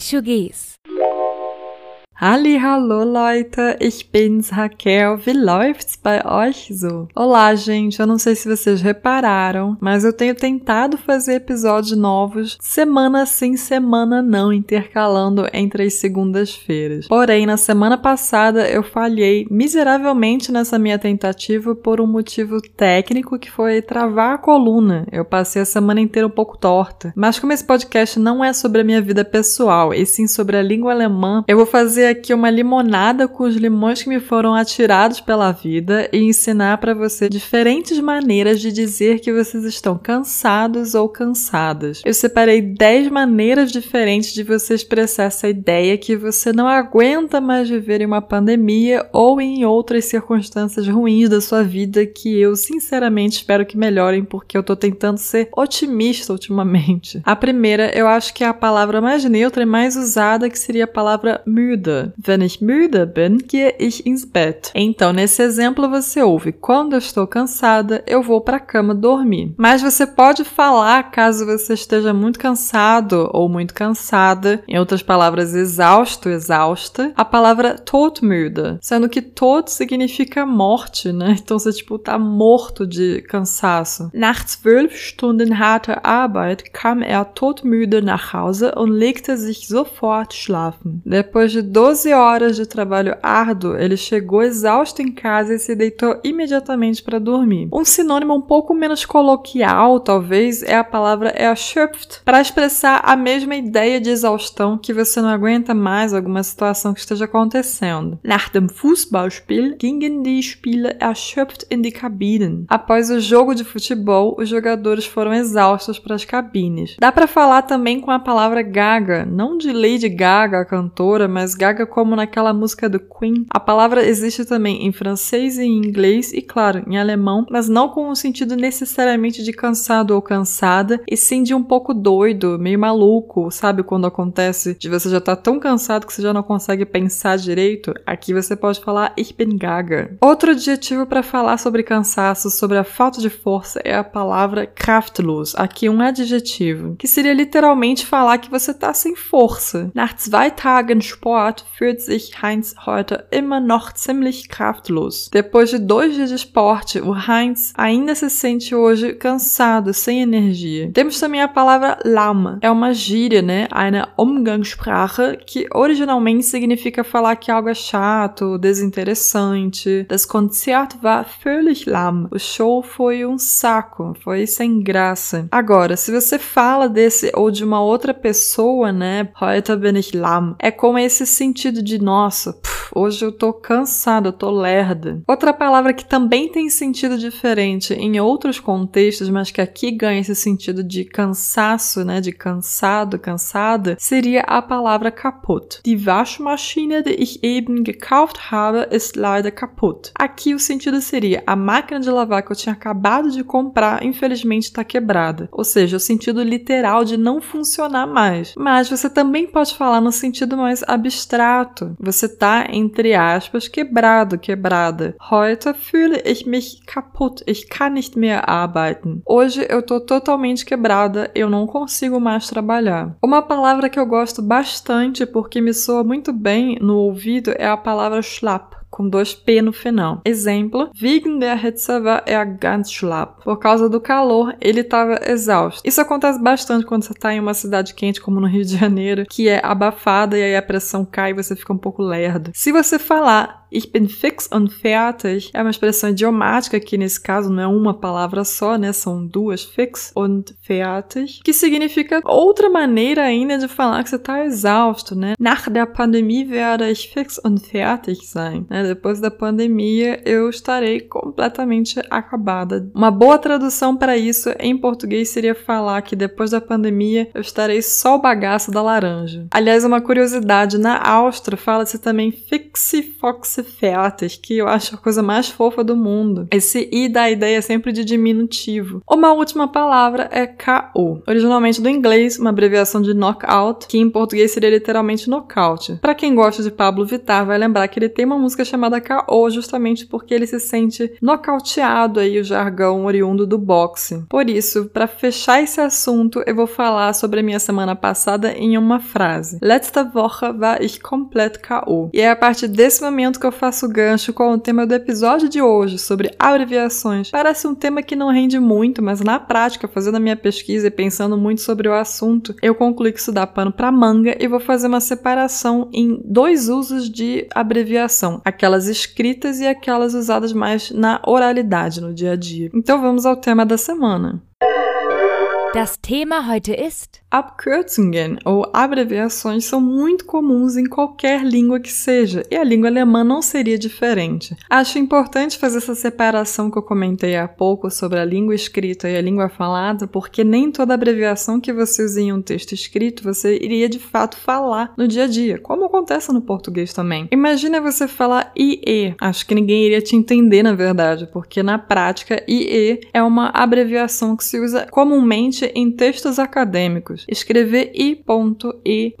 Português Deutschugis. Hallo Leute, ich bin's Raquel. Wie läuft's bei euch so? Olá, gente. Eu não sei se vocês repararam, mas eu tenho tentado fazer episódios novos semana sim, semana não, intercalando entre as segundas-feiras. Porém, na semana passada eu falhei miseravelmente nessa minha tentativa por um motivo técnico que foi travar a coluna. Eu passei a semana inteira um pouco torta. Mas como esse podcast não é sobre a minha vida pessoal, e sim sobre a língua alemã, eu vou fazer aqui uma limonada com os limões que me foram atirados pela vida e ensinar para você diferentes maneiras de dizer que vocês estão cansados ou cansadas. Eu separei 10 maneiras diferentes de você expressar essa ideia que você não aguenta mais viver em uma pandemia ou em outras circunstâncias ruins da sua vida que eu sinceramente espero que melhorem porque eu tô tentando ser otimista ultimamente. A primeira, eu acho que é a palavra mais neutra e mais usada que seria a palavra Wenn ich müde bin, gehe ich ins Bett. Então, nesse exemplo, você ouve: Quando eu estou cansada, eu vou para a cama dormir. Mas você pode falar caso você esteja muito cansado ou muito cansada, em outras palavras, exausto, exausta, a palavra todmüde, sendo que tot significa morte, né? Então você, tipo, tá morto de cansaço. Nach zwölf Stunden harter Arbeit kam er todmüde nach Hause und legte sich sofort schlafen. Depois de 12 12 horas de trabalho árduo, ele chegou exausto em casa e se deitou imediatamente para dormir. Um sinônimo um pouco menos coloquial, talvez, é a palavra erschöpft, para expressar a mesma ideia de exaustão que você não aguenta mais alguma situação que esteja acontecendo. Nach dem Fußballspiel gingen die Spieler erschöpft in die Kabinen. Após o jogo de futebol, os jogadores foram exaustos para as cabines. Dá para falar também com a palavra gaga, não de Lady Gaga, a cantora, mas Gaga como naquela música do Queen. A palavra existe também em francês e em inglês e, claro, em alemão, mas não com o sentido necessariamente de cansado ou cansada, e sim de um pouco doido, meio maluco, sabe? Quando acontece de você já tá tão cansado que você já não consegue pensar direito. Aqui você pode falar ich bin gaga. Outro adjetivo para falar sobre cansaço, sobre a falta de força, é a palavra kraftlos. Aqui um adjetivo, que seria literalmente falar que você tá sem força. Nach zwei Tagen Sport fühlt sich Heinz heute immer noch ziemlich kraftlos. Depois de dois dias de esporte, o Heinz ainda se sente hoje cansado, sem energia. Temos também a palavra lama. É uma gíria, né? Eine Umgangssprache, que originalmente significa falar que algo é chato, desinteressante. Das Konzert war völlig lahm. O show foi um saco, foi sem graça. Agora, se você fala desse ou de uma outra pessoa, né? Heute bin ich lahm. É com esse sentido sentido de nossa, hoje eu tô cansada, eu tô lerda. Outra palavra que também tem sentido diferente em outros contextos, mas que aqui ganha esse sentido de cansaço, né, de cansado, cansada, seria a palavra kaputt. Die Waschmaschine, die ich eben gekauft habe, ist leider kaputt. Aqui o sentido seria a máquina de lavar que eu tinha acabado de comprar, infelizmente está quebrada. Ou seja, o sentido literal de não funcionar mais. Mas você também pode falar no sentido mais abstrato você tá, entre aspas, quebrado, quebrada. Heute fühle ich mich kaputt. Ich kann nicht mehr arbeiten. Hoje eu tô totalmente quebrada, eu não consigo mais trabalhar. Uma palavra que eu gosto bastante porque me soa muito bem no ouvido é a palavra schlapp com dois P no final. Exemplo: Wegen der Hitze war er ganz schlapp. Por causa do calor, ele estava exausto. Isso acontece bastante quando você está em uma cidade quente, como no Rio de Janeiro, que é abafada e aí a pressão cai e você fica um pouco lerdo. Se você falar Ich bin fix und fertig é uma expressão idiomática que nesse caso não é uma palavra só, né? São duas, fix und fertig, que significa outra maneira ainda de falar que você está exausto, né? Nach der Pandemie werde ich fix und fertig sein. Né? Depois da pandemia eu estarei completamente acabada. Uma boa tradução para isso em português seria falar que depois da pandemia eu estarei só o bagaço da laranja. Aliás, uma curiosidade, na Áustria fala-se também fixe foxe fertig, que eu acho a coisa mais fofa do mundo. Esse i dá a ideia sempre de diminutivo. Uma última palavra é KO, originalmente do inglês, uma abreviação de knockout, que em português seria literalmente nocaute. Para quem gosta de Pablo Vittar, vai lembrar que ele tem uma música chamada KO justamente porque ele se sente nocauteado aí o jargão oriundo do boxe. Por isso, para fechar esse assunto, eu vou falar sobre a minha semana passada em uma frase. Letzte Woche war ich komplett KO. E é a partir desse momento que eu faço gancho com o tema do episódio de hoje sobre abreviações. Parece um tema que não rende muito, mas na prática, fazendo a minha pesquisa e pensando muito sobre o assunto, eu concluí que isso dá pano para manga e vou fazer uma separação em dois usos de abreviação, aquelas escritas e aquelas usadas mais na oralidade no dia a dia. Então vamos ao tema da semana. Das Thema heute ist Abkürzungen ou abreviações são muito comuns em qualquer língua que seja, e a língua alemã não seria diferente. Acho importante fazer essa separação que eu comentei há pouco sobre a língua escrita e a língua falada, porque nem toda abreviação que você usa em um texto escrito você iria de fato falar no dia a dia, como acontece no português também. Imagina você falar IE. Acho que ninguém iria te entender, na verdade, porque na prática IE é uma abreviação que se usa comumente em textos acadêmicos. Escrever i.e.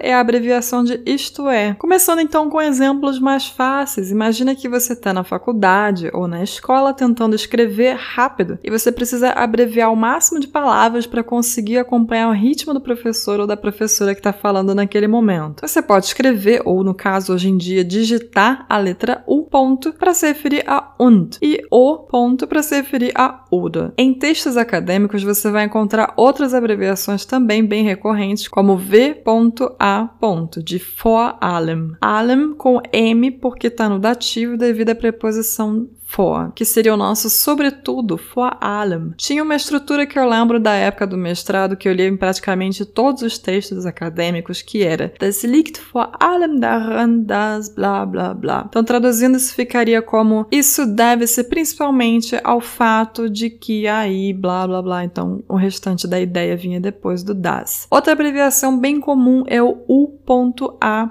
é a abreviação de isto é. Começando então com exemplos mais fáceis. Imagina que você está na faculdade ou na escola tentando escrever rápido e você precisa abreviar o máximo de palavras para conseguir acompanhar o ritmo do professor ou da professora que está falando naquele momento. Você pode escrever, ou no caso hoje em dia, digitar a letra U ponto para se referir a und e O ponto para se referir a oder. Em textos acadêmicos você vai encontrar outras abreviações também também bem recorrentes, como V.A. de vor allem. Allem com M porque está no dativo devido à preposição que seria o nosso sobretudo, vor allem. Tinha uma estrutura que eu lembro da época do mestrado que eu li em praticamente todos os textos acadêmicos, que era Das liegt vor allem daran, das blá blá blá. Então, traduzindo, isso ficaria como isso deve-se principalmente ao fato de que aí blá blá blá. Então, o restante da ideia vinha depois do das. Outra abreviação bem comum é o U.A.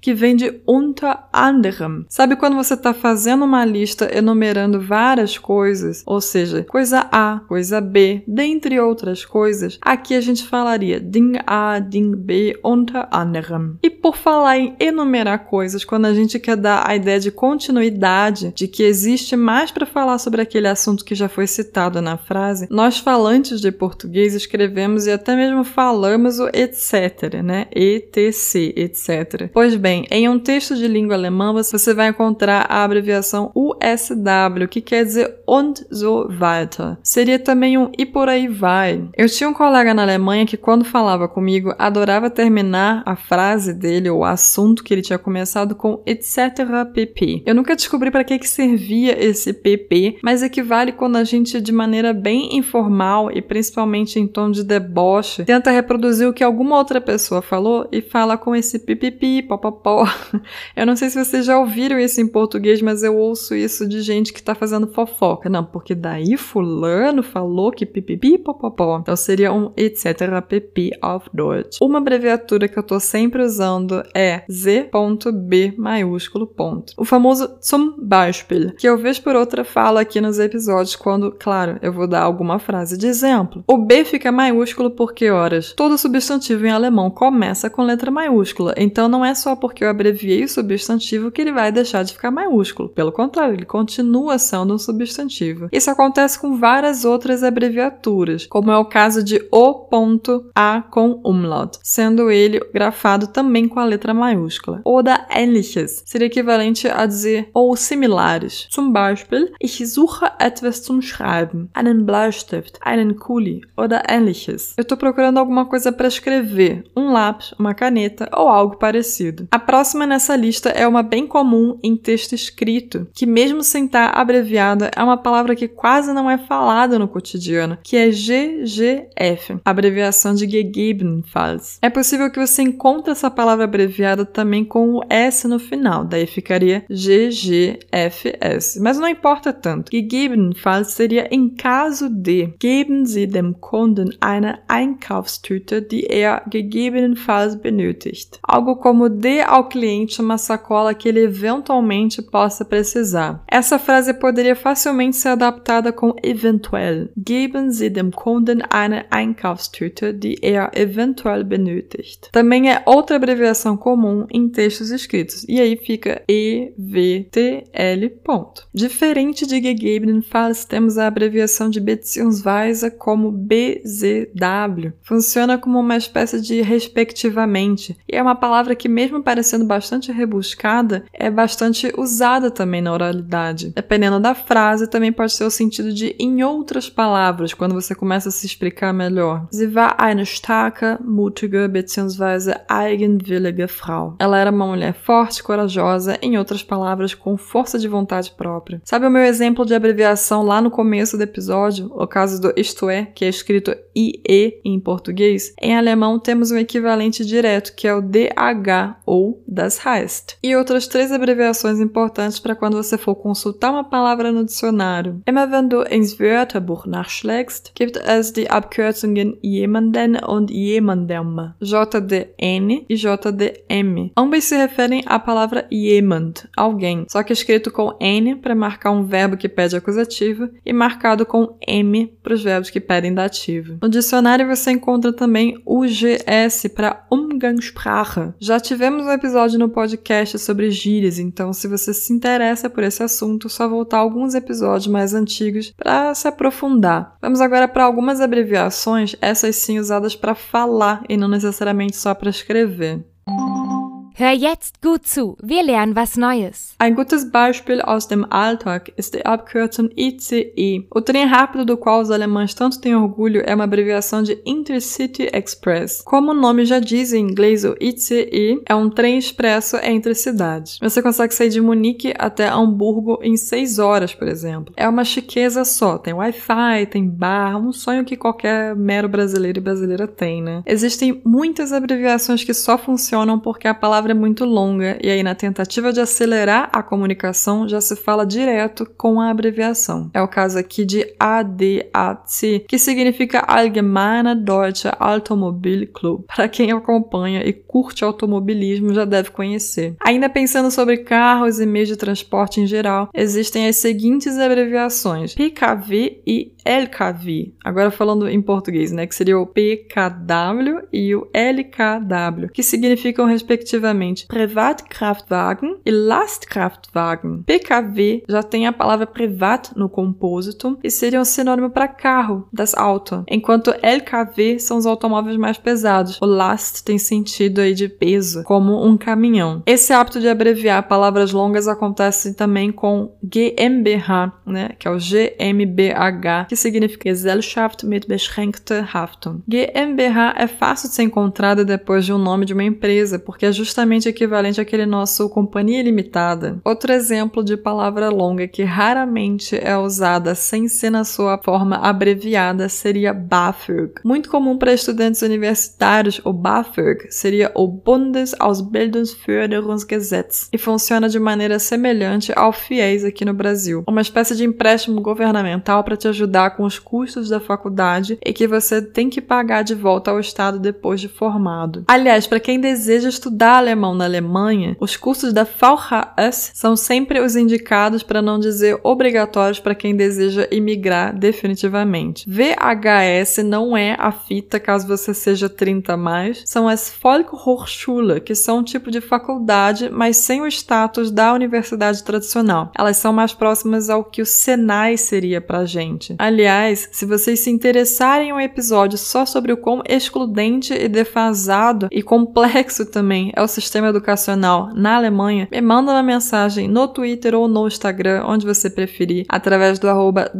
que vem de unter anderem. Sabe quando você está fazendo uma lista enumerando várias coisas, ou seja, coisa A, coisa B, dentre outras coisas, aqui a gente falaria Ding A, Ding B, unter anderem. E por falar em enumerar coisas, quando a gente quer dar a ideia de continuidade, de que existe mais para falar sobre aquele assunto que já foi citado na frase, nós falantes de português escrevemos e até mesmo falamos o etc, né? ETC, etc. Pois bem, em um texto de língua alemã você vai encontrar a abreviação US SW, que quer dizer und so weiter. Seria também um e por aí vai. Eu tinha um colega na Alemanha que, quando falava comigo, adorava terminar a frase dele ou o assunto que ele tinha começado com etc. pp. Eu nunca descobri para que, que servia esse pp, mas equivale quando a gente, de maneira bem informal e principalmente em tom de deboche, tenta reproduzir o que alguma outra pessoa falou e fala com esse pipipi, popopó. Eu não sei se vocês já ouviram isso em português, mas eu ouço isso de gente que tá fazendo fofoca. Não, porque daí fulano falou que pipipi popopó. Então seria um etc pp auf Deutsch. Uma abreviatura que eu tô sempre usando é Z.B maiúsculo ponto. O famoso zum Beispiel, que eu vez por outra falo aqui nos episódios quando, claro, eu vou dar alguma frase de exemplo. O B fica maiúsculo porque, horas, todo substantivo em alemão começa com letra maiúscula, então não é só porque eu abreviei o substantivo que ele vai deixar de ficar maiúsculo. Pelo contrário, ele continua continuação do substantivo. Isso acontece com várias outras abreviaturas, como é o caso de o.a com umlaut, sendo ele grafado também com a letra maiúscula. Oder ähnliches seria equivalente a dizer ou similares. Zum Beispiel, ich suche etwas zum Schreiben, einen Bleistift, einen Kuli oder ähnliches. Eu estou procurando alguma coisa para escrever, um lápis, uma caneta ou algo parecido. A próxima nessa lista é uma bem comum em texto escrito, que mesmo sem abreviada, é uma palavra que quase não é falada no cotidiano, que é GGF, abreviação de Gegebenenfalls. É possível que você encontre essa palavra abreviada também com o S no final, daí ficaria GGFS. Mas não importa tanto. Gegebenenfalls seria em caso de. Geben Sie dem Kunden eine Einkaufstüte, die er gegebenenfalls benötigt. Algo como dê ao cliente uma sacola que ele eventualmente possa precisar. Essa frase poderia facilmente ser adaptada com eventuell. Geben Sie dem Kunden eine Einkaufstüte, die er eventuell benötigt. Também é outra abreviação comum em textos escritos, e aí fica EVTL. Ponto. Diferente de gegebenenfalls, temos a abreviação de Beziehungsweise como BZW. Funciona como uma espécie de respectivamente, e é uma palavra que, mesmo parecendo bastante rebuscada, é bastante usada também na oralidade. Dependendo da frase, também pode ser o sentido de em outras palavras, quando você começa a se explicar melhor. Sie war eine starke, mutige bzw. eigenwillige Frau. Ela era uma mulher forte, corajosa, em outras palavras, com força de vontade própria. Sabe o meu exemplo de abreviação lá no começo do episódio? O caso do isto é, que é escrito IE em português? Em alemão temos um equivalente direto, que é o DH ou das heißt. E outras três abreviações importantes para quando você for consultar uma palavra no dicionário. Immer wenn du ins Wörterbuch nachschlägst, gibt es die Abkürzungen jemanden und jemandem, JDN e JDM. Ambas se referem à palavra jemand, alguém, só que escrito com N para marcar um verbo que pede acusativo e marcado com M para os verbos que pedem dativo. No dicionário você encontra também UGS para Umgangssprache. Já tivemos um episódio no podcast sobre gírias, então se você se interessa por esse assunto, só voltar alguns episódios mais antigos para se aprofundar. Vamos agora para algumas abreviações, essas sim usadas para falar e não necessariamente só para escrever. Hör jetzt gut zu, wir lernen was Neues. Ein gutes Beispiel aus dem Alltag ist die Abkürzung ICE. O trem rápido do qual os alemães tanto têm orgulho é uma abreviação de Intercity Express. Como o nome já diz em inglês, o ICE é um trem expresso entre cidades. Você consegue sair de Munique até Hamburgo em 6 horas, por exemplo. É uma chiqueza só, tem Wi-Fi, tem bar, um sonho que qualquer mero brasileiro e brasileira tem, né? Existem muitas abreviações que só funcionam porque a palavra palavra é muito longa e aí na tentativa de acelerar a comunicação já se fala direto com a abreviação. É o caso aqui de ADAC, que significa Allgemeine Deutsche Automobil Club. Para quem acompanha e curte automobilismo já deve conhecer. Ainda pensando sobre carros e meios de transporte em geral, existem as seguintes abreviações: PKV e LKW. Agora falando em português, né, que seria o PKW e o LKW, que significam respectivamente Privatkraftwagen e Lastkraftwagen. PKW já tem a palavra privat no compósito e seria um sinônimo para carro, das Auto, enquanto LKW são os automóveis mais pesados. O Last tem sentido aí de peso, como um caminhão. Esse hábito de abreviar palavras longas acontece também com GmbH, né, que é o GmbH, que significa Gesellschaft mit beschränkter Haftung. GmbH é fácil de ser encontrada depois de um nome de uma empresa, porque é justamente equivalente àquele nosso companhia limitada. Outro exemplo de palavra longa que raramente é usada sem ser na sua forma abreviada seria BAföG. Muito comum para estudantes universitários, o BAföG seria o Bundesausbildungsförderungsgesetz e funciona de maneira semelhante ao FIES aqui no Brasil, uma espécie de empréstimo governamental para te ajudar com os custos da faculdade e que você tem que pagar de volta ao Estado depois de formado. Aliás, para quem deseja estudar alemão na Alemanha, os cursos da VHS são sempre os indicados, para não dizer obrigatórios, para quem deseja imigrar definitivamente. VHS não é a fita caso você seja 30 a mais, são as Volkshochschule, que são um tipo de faculdade, mas sem o status da universidade tradicional. Elas são mais próximas ao que o Senai seria pra gente. Aliás, se vocês se interessarem em um episódio só sobre o quão excludente e defasado e complexo também é o sistema sistema educacional na Alemanha, me manda uma mensagem no Twitter ou no Instagram, onde você preferir, através do arroba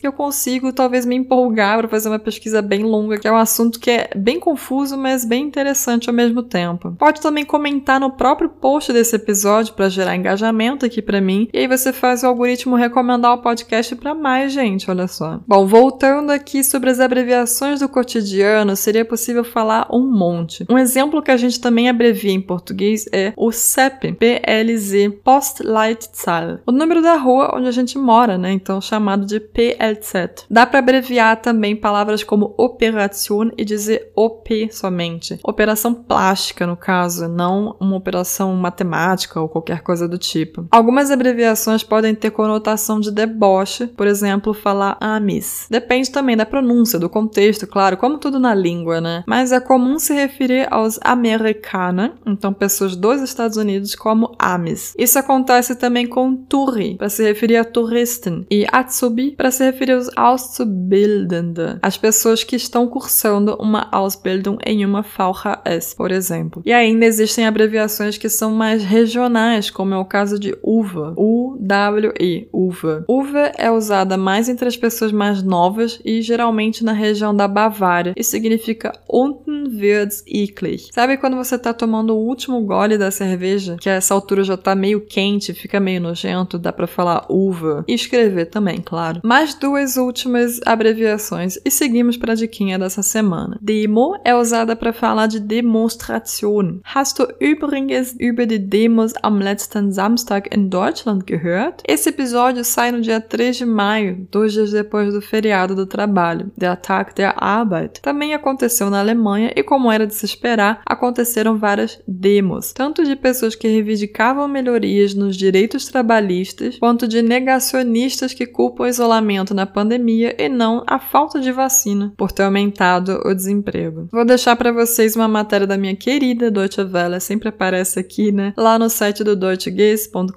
que eu consigo talvez me empolgar para fazer uma pesquisa bem longa, que é um assunto que é bem confuso, mas bem interessante ao mesmo tempo. Pode também comentar no próprio post desse episódio para gerar engajamento aqui para mim, e aí você faz o algoritmo recomendar o podcast para mais gente, olha só. Bom, voltando aqui sobre as abreviações do cotidiano, seria possível falar um monte. Um exemplo que a gente também abrevia em português é o CEP, PLZ, Postleitzahl, o número da rua onde a gente mora, né? Então chamado de PLZ. Dá para abreviar também palavras como Operation e dizer OP somente. Operação plástica, no caso, não uma operação matemática ou qualquer coisa do tipo. Algumas abreviações podem ter conotação de deboche, por exemplo, falar amis. Depende também da pronúncia, do contexto, claro, como tudo na língua, né? Mas é comum se referir aos americana, então pessoas dos Estados Unidos, como amis. Isso acontece também com Turi, para se referir a turisten, e Atsubi, para se referir aos Auszubildende, as pessoas que estão cursando uma Ausbildung em uma VHS, por exemplo. E ainda existem abreviações que são mais regionais, como é o caso de UVA, U-W-E, UVA. UVA é usada mais entre as pessoas mais novas e geralmente na região da Bavária e significa Unten wird's eklig. Sabe quando você tá tomando último gole da cerveja, que a essa altura já tá meio quente, fica meio nojento, dá para falar uva e escrever também, claro. Mais duas últimas abreviações e seguimos para a diquinha dessa semana. Demo é usada para falar de Demonstration. Hast du übrigens über die Demos am letzten Samstag in Deutschland gehört? Esse episódio sai no dia 3 de maio, dois dias depois do feriado do trabalho, der Tag der Arbeit. Também aconteceu na Alemanha e, como era de se esperar, aconteceram várias demos, tanto de pessoas que reivindicavam melhorias nos direitos trabalhistas, quanto de negacionistas que culpam o isolamento na pandemia e não a falta de vacina por ter aumentado o desemprego. Vou deixar para vocês uma matéria da minha querida Deutsche Welle, sempre aparece aqui, né? Lá no site do deutschegues.com.br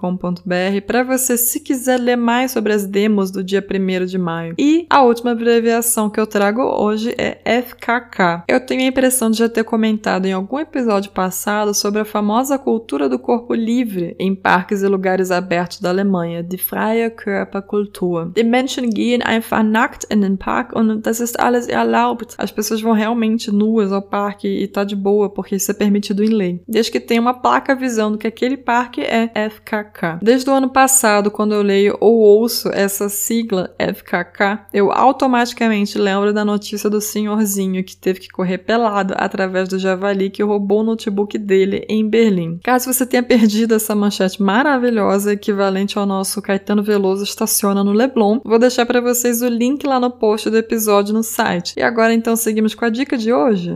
para você, se quiser ler mais sobre as demos do dia 1 de maio. E a última abreviação que eu trago hoje é FKK. Eu tenho a impressão de já ter comentado em algum episódio passado sobre a famosa cultura do corpo livre em parques e lugares abertos da Alemanha, die freie Körperkultur. Die Menschen gehen einfach nackt in den Park und das ist alles erlaubt. As pessoas vão realmente nuas ao parque e tá de boa porque isso é permitido em lei, desde que tenha uma placa avisando que aquele parque é FKK. Desde o ano passado, quando eu leio ou ouço essa sigla FKK, eu automaticamente lembro da notícia do senhorzinho que teve que correr pelado através do javali que roubou o notebook dele em Berlim. Caso você tenha perdido essa manchete maravilhosa, equivalente ao nosso Caetano Veloso estaciona no Leblon, vou deixar para vocês o link lá no post do episódio no site. E agora então seguimos com a dica de hoje.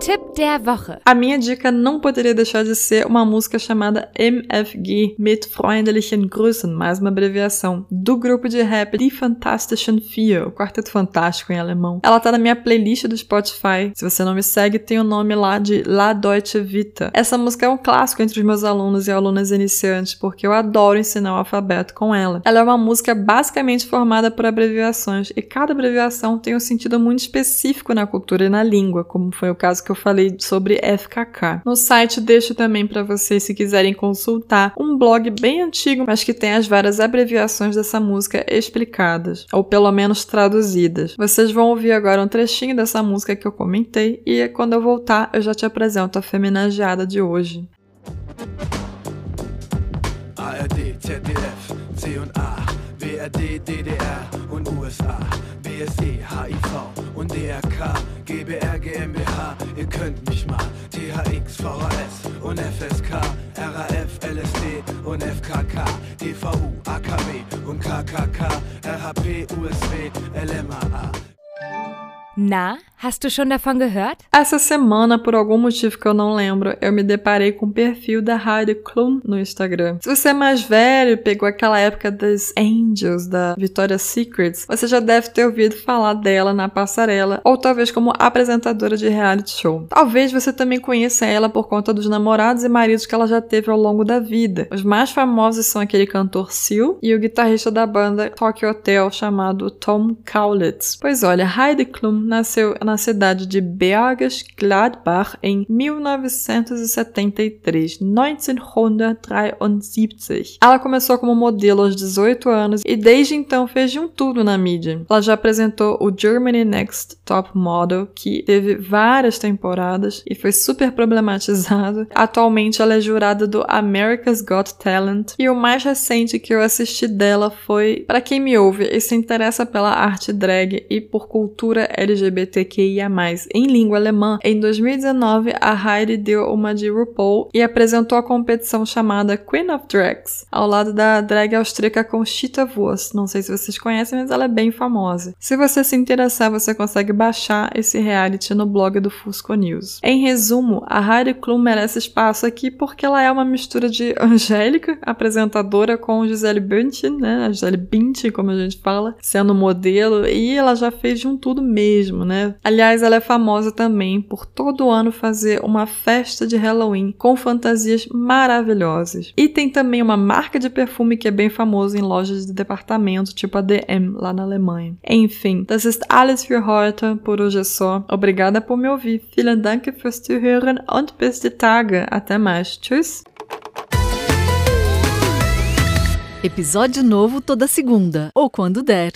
Tipp der Woche. A minha dica não poderia deixar de ser uma música chamada MFG, mit freundlichen Grüßen, mais uma abreviação, do grupo de rap Die Fantastischen Vier, o Quarteto Fantástico em alemão. Ela tá na minha playlist do Spotify. Se você não me segue, tem o nome lá de La Deutsche Vita. Essa música é um clássico entre os meus alunos e alunas iniciantes, porque eu adoro ensinar o alfabeto com ela. Ela é uma música basicamente formada por abreviações, e cada abreviação tem um sentido muito específico na cultura e na língua, como foi o caso que eu falei sobre FKK. No site deixo também para vocês, se quiserem consultar, um blog bem antigo, mas que tem as várias abreviações dessa música explicadas, ou pelo menos traduzidas. Vocês vão ouvir agora um trechinho dessa música que eu comentei e quando eu voltar eu já te apresento a feminagiada de hoje. ARD, ZDF, C&A, BRD, DDR und USA, BSE, HIV und DRK, GBR, GmbH, ihr könnt mich mal, THX, VHS und FSK, RAF, LSD und FKK, TVU, AKW und KKK, RHP, USW, LMAA. Na, hast du schon davon gehört? Essa semana, por algum motivo que eu não lembro, eu me deparei com o perfil da Heidi Klum no Instagram. Se você é mais velho, pegou aquela época das Angels, da Victoria's Secrets, você já deve ter ouvido falar dela na passarela, ou talvez como apresentadora de reality show. Talvez você também conheça ela por conta dos namorados e maridos que ela já teve ao longo da vida. Os mais famosos são aquele cantor Seal e o guitarrista da banda Tokyo Hotel chamado Tom Kaulitz. Pois olha, Heidi Klum nasceu na cidade de Bergisch Gladbach em 1973, 1973. Ela começou como modelo aos 18 anos e desde então fez de um tudo na mídia. Ela já apresentou o Germany Next Top Model, que teve várias temporadas e foi super problematizado. Atualmente ela é jurada do America's Got Talent e o mais recente que eu assisti dela foi, para quem me ouve e se interessa pela arte drag e por cultura LGBTQIA+, em língua alemã, em 2019 a Heidi deu uma de RuPaul e apresentou a competição chamada Queen of Drags, ao lado da drag austríaca Conchita Wurst. Não sei se vocês conhecem, mas ela é bem famosa. Se você se interessar, você consegue baixar esse reality no blog do Fusco News. Em resumo, a Heidi Klum merece espaço aqui porque ela é uma mistura de Angélica, apresentadora, com Gisele Bündchen, né? A Gisele Bündchen, como a gente fala, sendo modelo, e ela já fez de um tudo mesmo, né? Aliás, ela é famosa também por todo ano fazer uma festa de Halloween com fantasias maravilhosas. E tem também uma marca de perfume que é bem famosa em lojas de departamento, tipo a DM, lá na Alemanha. Enfim, das ist alles für heute. Por hoje é só. Obrigada por me ouvir. Vielen Dank fürs Zuhören und bis die Tage. Até mais. Tschüss. Episódio novo toda segunda, ou quando der.